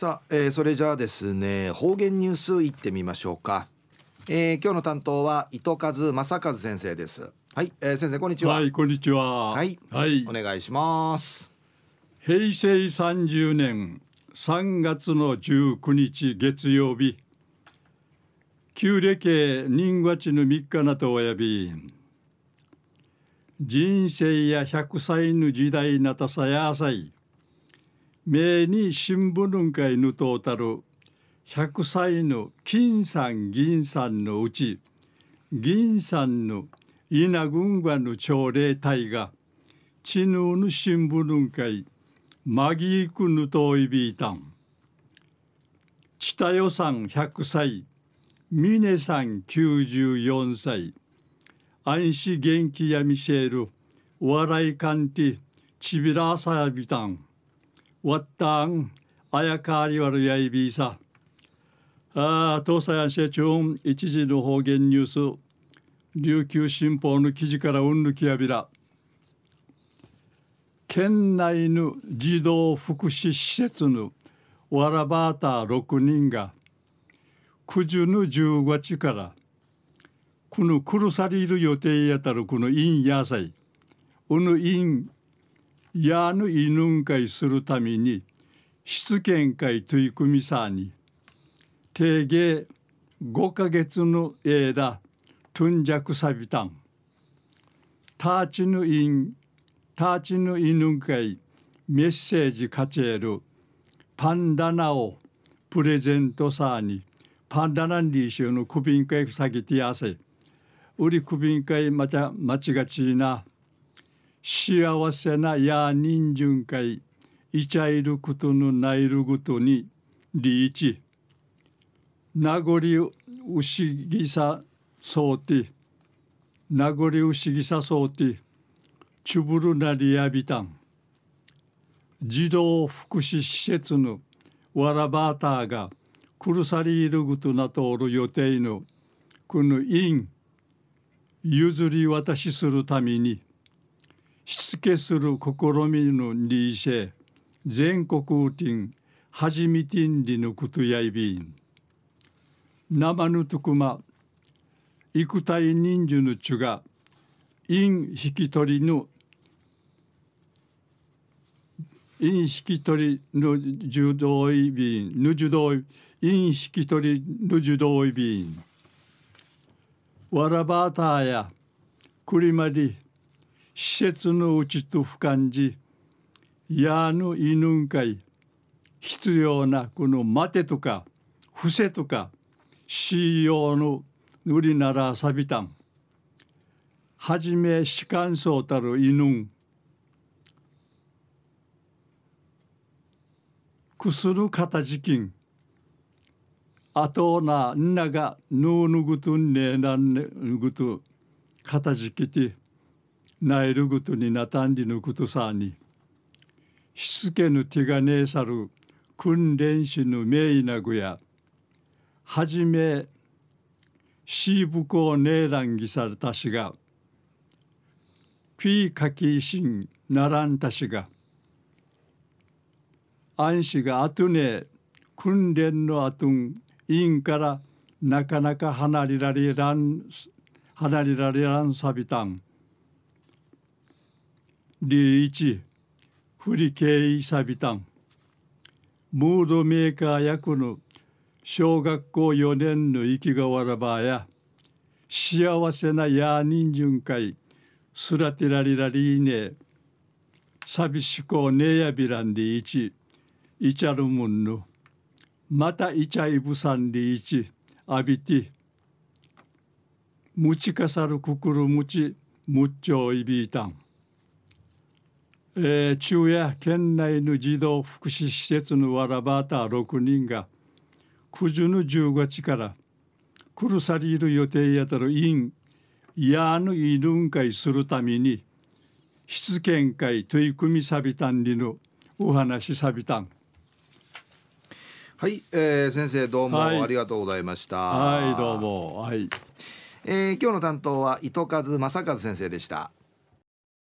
さあ、えー、それじゃあですね方言ニュースいってみましょうか、えー、今日の担当は糸数正和先生です。はい、えー、先生こんにちは。はいこんにちは。はい、はい、お願いします。平成30年3月の19日月曜日旧暦人月の3日なとおやび人生や100歳の時代なたさやさい目に新聞会ぬとうたる100歳の金さん銀さんのうち銀さんの稲軍がの朝礼隊が知能の新聞会マギークヌトイビータン。チタヨさん100歳ミネさん94歳。安心元気やミシェル笑いかんてちびらさやびたん。わったん。あやかわりわるやいびいさ。あ東西安社長一時の方言ニュース。琉球新報の記事からうんぬきやびら。県内の児童福祉施設のわらばーた6人が九十の10月からこの苦さりる予定やたるこの陰野菜うぬ陰やぬいぬんかいするために出見会取り組みさに定芸5か月の間トゥンジャクサビタンターチヌインターチヌイヌン会メッセージカチェルパンダナをプレゼントさにパンダナンリーシュのクビン会さぎてやせ。売りクビン会まちゃまちがちな幸せなや人順会いちゃいることのないることにリーチ。名残うしぎさそうて名残うしぎさそうてチュブルなりやびたん児童福祉施設のわらばたがくるさりいることなとおる予定のこの因譲り渡しするためにしつけする試みのにせ全国うてんはじみてんりのことやいびん。生ぬとくま幾体人数のちゅが因引き取りの因引き取りの受動いびんぬ受動因引き取りの受動いびん。わらばたやくりまり施設のうちと不感じやぬいぬんかい必要なこの待てとか伏せとかしようの売りならさびたん。はじめ士官そうたるいぬんくするかたじきんあとなんながぬうぬぐとんねなんねぐとかたじきてなえるぐとになたんりぬことさにしつけぬ手がねえさる訓練士の名医なぐやはじめしぶこねえらんぎされたしがピーかきしんならんたしが安心があとね訓練のあとん委員からなかなか離れられらん離れられらんさびたん。リーチフリケイサビタン。ムードメーカー役の小学校4年の生きがわらばや幸せなや人順会すらてらりらりーね寂しこねやびらんでいちいちゃるもんの。またいちゃいぶさんでいちあびてむちかさるくくるむちむっちょいびいたん。えー、昼夜県内の児童福祉施設のわらばた6人が九十の10月から来るさりいる予定やたる委員やぬん会するために出見会取り組みさびたんりのお話さびたんはい、えー、先生どうもありがとうございました、はい、はい、どうも。はい、えー、今日の担当は糸数正和先生でした